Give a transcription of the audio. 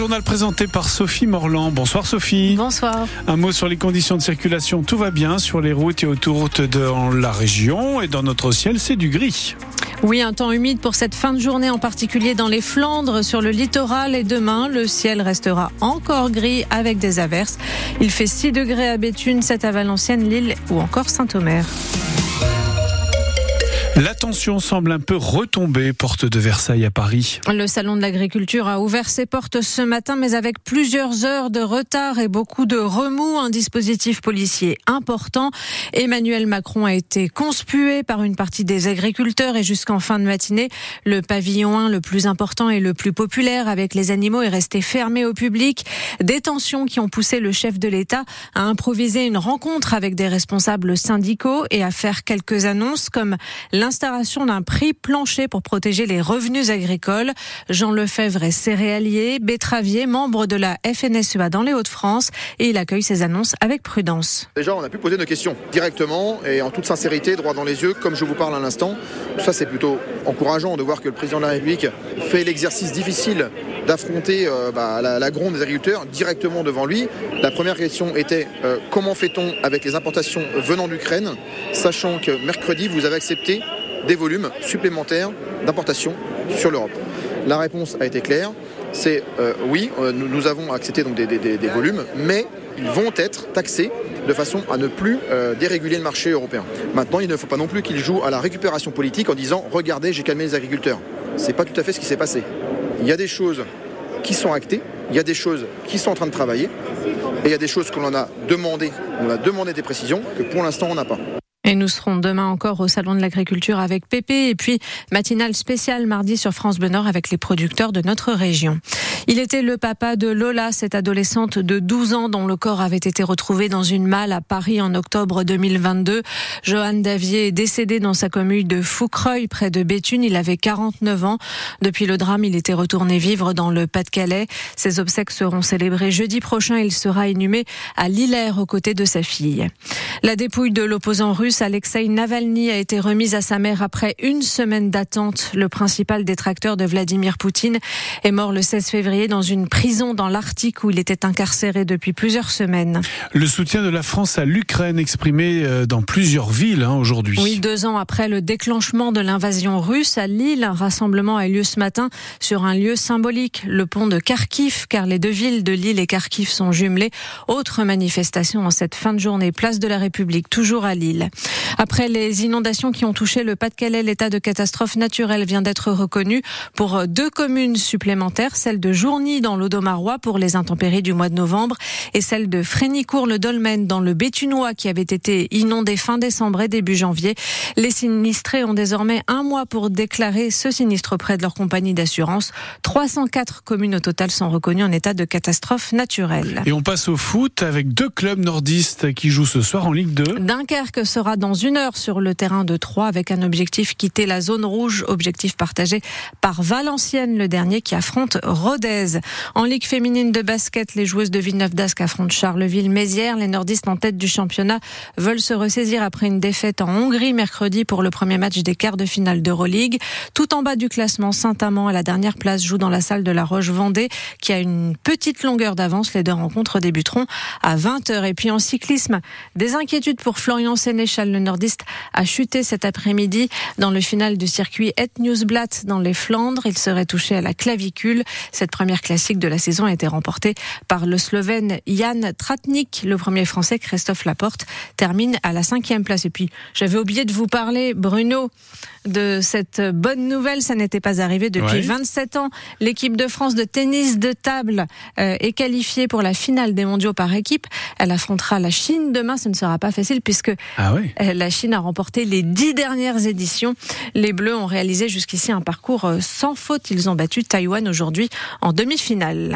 journal présenté par Sophie Morland. Bonsoir Sophie. Bonsoir. Un mot sur les conditions de circulation. Tout va bien sur les routes et autoroutes dans la région et dans notre ciel, c'est du gris. Oui, un temps humide pour cette fin de journée, en particulier dans les Flandres, sur le littoral. Et demain, le ciel restera encore gris avec des averses. Il fait 6 degrés à Béthune, 7 à Valenciennes, Lille ou encore Saint-Omer. La tension semble un peu retomber, porte de Versailles à Paris. Le salon de l'agriculture a ouvert ses portes ce matin, mais avec plusieurs heures de retard et beaucoup de remous. Un dispositif policier important. Emmanuel Macron a été conspué par une partie des agriculteurs et jusqu'en fin de matinée, le pavillon 1, le plus important et le plus populaire avec les animaux, est resté fermé au public. Des tensions qui ont poussé le chef de l'État à improviser une rencontre avec des responsables syndicaux et à faire quelques annonces comme l'installation d'un prix plancher pour protéger les revenus agricoles. Jean Lefebvre est céréalier, betteravier, membre de la FNSEA dans les Hauts-de-France et il accueille ces annonces avec prudence. Déjà, on a pu poser nos questions directement et en toute sincérité, droit dans les yeux, comme je vous parle à l'instant. Ça, c'est plutôt encourageant de voir que le président de la République fait l'exercice difficile d'affronter euh, bah, la, la, gronde des agriculteurs directement devant lui. La première question était euh, comment fait-on avec les importations venant d'Ukraine, sachant que mercredi, vous avez accepté des volumes supplémentaires d'importation sur l'Europe La réponse a été claire, c'est euh, oui, nous, nous, avons accepté donc des, volumes, mais ils vont être taxés de façon à ne plus euh, déréguler le marché européen. Maintenant, il ne faut pas non plus qu'ils jouent à la récupération politique en disant regardez, j'ai calmé les agriculteurs. C'est pas tout à fait ce qui s'est passé. Il y a des choses qui sont actées, il y a des choses qui sont en train de travailler, et il y a des choses qu'on en a demandé, on a demandé des précisions que pour l'instant on n'a pas. Et nous serons demain encore au Salon de l'Agriculture avec Pépé et puis matinale spéciale mardi sur France Bleu avec les producteurs de notre région. Il était le papa de Lola, cette adolescente de 12 ans dont le corps avait été retrouvé dans une malle à Paris en octobre 2022. Johan Davier est décédé dans sa commune de Foucreuil près de Béthune. Il avait 49 ans. Depuis le drame, il était retourné vivre dans le Pas-de-Calais. Ses obsèques seront célébrées jeudi prochain. Il sera inhumé à Lillers aux côtés de sa fille. La dépouille de l'opposant russe Alexei Navalny a été remise à sa mère après une semaine d'attente. Le principal détracteur de Vladimir Poutine est mort le 16 février dans une prison dans l'Arctique où il était incarcéré depuis plusieurs semaines. Le soutien de la France à l'Ukraine exprimé euh, dans plusieurs villes hein, aujourd'hui. Oui, deux ans après le déclenchement de l'invasion russe à Lille, un rassemblement a eu lieu ce matin sur un lieu symbolique, le pont de Kharkiv, car les deux villes de Lille et Kharkiv sont jumelées. Autre manifestation en cette fin de journée, place de la République, toujours à Lille. Après les inondations qui ont touché le Pas-de-Calais, l'état de catastrophe naturelle vient d'être reconnu pour deux communes supplémentaires, celle de Journy dans l'Audomarois pour les intempéries du mois de novembre et celle de Frénicourt-le-Dolmen dans le Béthunois qui avait été inondé fin décembre et début janvier. Les sinistrés ont désormais un mois pour déclarer ce sinistre auprès de leur compagnie d'assurance. 304 communes au total sont reconnues en état de catastrophe naturelle. Et on passe au foot avec deux clubs nordistes qui jouent ce soir en Ligue 2. Dunkerque sera dans une heure sur le terrain de Troyes avec un objectif quitter la zone rouge, objectif partagé par Valenciennes, le dernier qui affronte Rodez. En Ligue féminine de basket, les joueuses de Villeneuve d'Ascq affrontent Charleville-Mézières. Les nordistes en tête du championnat veulent se ressaisir après une défaite en Hongrie mercredi pour le premier match des quarts de finale d'Euroleague. Tout en bas du classement, Saint-Amand à la dernière place joue dans la salle de la Roche-Vendée qui a une petite longueur d'avance. Les deux rencontres débuteront à 20h. Et puis en cyclisme, des inquiétudes pour Florian Sénéchal, le nordiste a chuté cet après-midi dans le final du circuit Et Newsblatt dans les Flandres. Il serait touché à la clavicule. Cette première classique de la saison a été remportée par le Slovène Jan Tratnik. Le premier Français, Christophe Laporte, termine à la cinquième place. Et puis, j'avais oublié de vous parler, Bruno, de cette bonne nouvelle. Ça n'était pas arrivé depuis Ouais. 27 ans. L'équipe de France de tennis de table euh, est qualifiée pour la finale des mondiaux par équipe. Elle affrontera la Chine demain. Ce ne sera pas facile puisque Ah oui. Euh, la Chine a remporté les dix dernières éditions. Les Bleus ont réalisé jusqu'ici un parcours euh, sans faute. Ils ont battu Taïwan aujourd'hui en demi-finale.